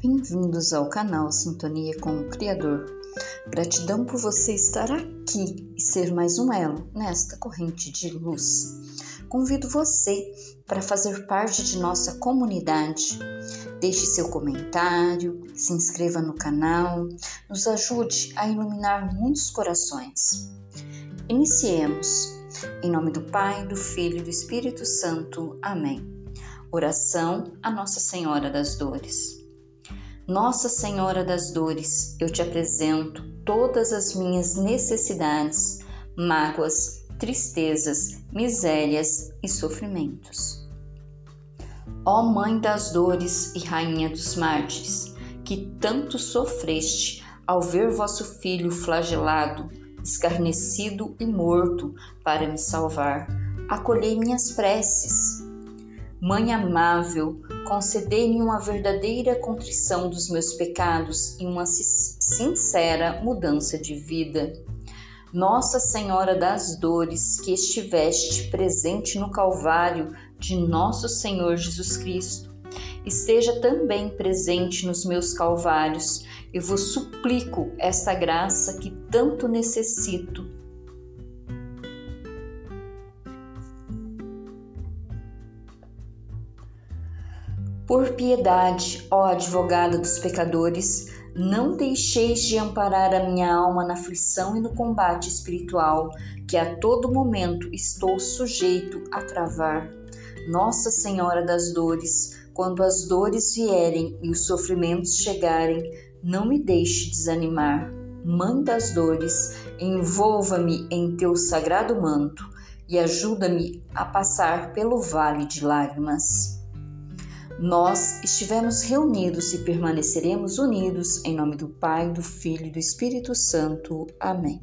bem-vindos ao canal Sintonia com o Criador. Gratidão por você estar aqui e ser mais um elo nesta corrente de luz. Convido você para fazer parte de nossa comunidade. Deixe seu comentário, se inscreva no canal, nos ajude a iluminar muitos corações. Iniciemos. Em nome do Pai, do Filho e do Espírito Santo. Amém. Oração a Nossa Senhora das Dores. Nossa Senhora das Dores, eu te apresento todas as minhas necessidades, mágoas, tristezas, misérias e sofrimentos. Ó Mãe das Dores e Rainha dos Mártires, que tanto sofreste ao ver vosso filho flagelado, escarnecido e morto para me salvar, acolhei minhas preces Mãe amável, concedei-me uma verdadeira contrição dos meus pecados e uma sincera mudança de vida. Nossa Senhora das Dores, que estiveste presente no Calvário de nosso Senhor Jesus Cristo, esteja também presente nos meus calvários e vos suplico esta graça que tanto necessito Por piedade, ó advogada dos pecadores, não deixeis de amparar a minha alma na aflição e no combate espiritual, que a todo momento estou sujeito a travar. Nossa Senhora das Dores, quando as dores vierem e os sofrimentos chegarem, não me deixe desanimar. Mãe das dores, envolva-me em teu sagrado manto e ajuda-me a passar pelo vale de lágrimas. Nós estivemos reunidos e permaneceremos unidos em nome do Pai, do Filho e do Espírito Santo. Amém.